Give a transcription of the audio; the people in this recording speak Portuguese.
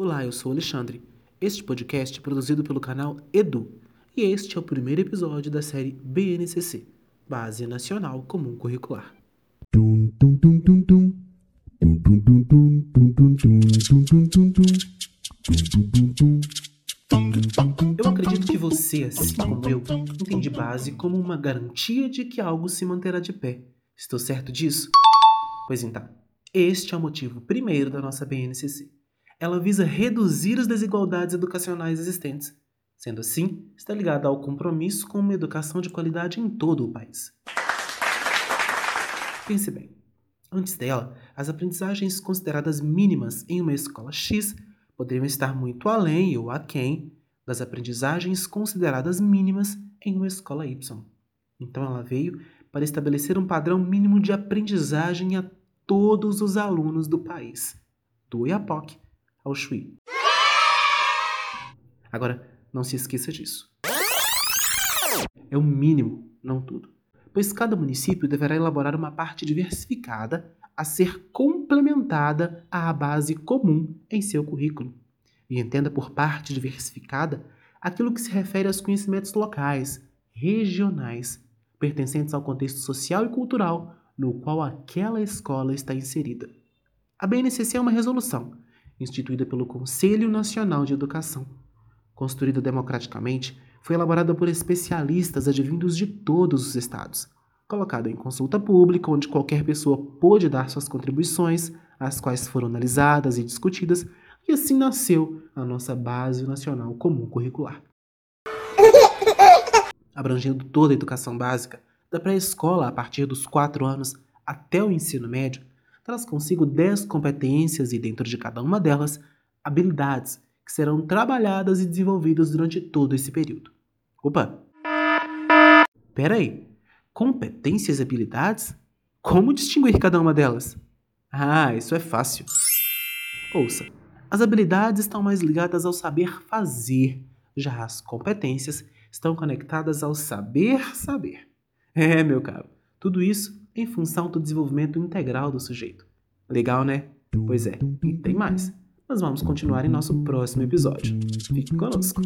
Olá, eu sou Alexandre. Este podcast é produzido pelo canal Edu e este é o primeiro episódio da série BNCC Base Nacional Comum Curricular. Eu acredito que você, assim como eu, entende base como uma garantia de que algo se manterá de pé. Estou certo disso? Pois então, este é o motivo primeiro da nossa BNCC ela visa reduzir as desigualdades educacionais existentes. Sendo assim, está ligada ao compromisso com uma educação de qualidade em todo o país. Pense bem. Antes dela, as aprendizagens consideradas mínimas em uma escola X poderiam estar muito além ou aquém das aprendizagens consideradas mínimas em uma escola Y. Então ela veio para estabelecer um padrão mínimo de aprendizagem a todos os alunos do país, do IAPOC ao Chuí. Agora, não se esqueça disso. É o mínimo, não tudo, pois cada município deverá elaborar uma parte diversificada a ser complementada à base comum em seu currículo. E entenda por parte diversificada aquilo que se refere aos conhecimentos locais, regionais, pertencentes ao contexto social e cultural no qual aquela escola está inserida. A BNCC é uma resolução instituída pelo Conselho Nacional de Educação. Construída democraticamente, foi elaborada por especialistas advindos de todos os estados, colocada em consulta pública, onde qualquer pessoa pôde dar suas contribuições, as quais foram analisadas e discutidas, e assim nasceu a nossa Base Nacional Comum Curricular. Abrangendo toda a educação básica, da pré-escola a partir dos 4 anos até o ensino médio, traz consigo 10 competências e, dentro de cada uma delas, habilidades que serão trabalhadas e desenvolvidas durante todo esse período. Opa! Pera aí, competências e habilidades? Como distinguir cada uma delas? Ah, isso é fácil. Ouça, as habilidades estão mais ligadas ao saber fazer, já as competências estão conectadas ao saber saber. É, meu caro, tudo isso em função do desenvolvimento integral do sujeito. Legal, né? Pois é, e tem mais. Mas vamos continuar em nosso próximo episódio. Fique conosco.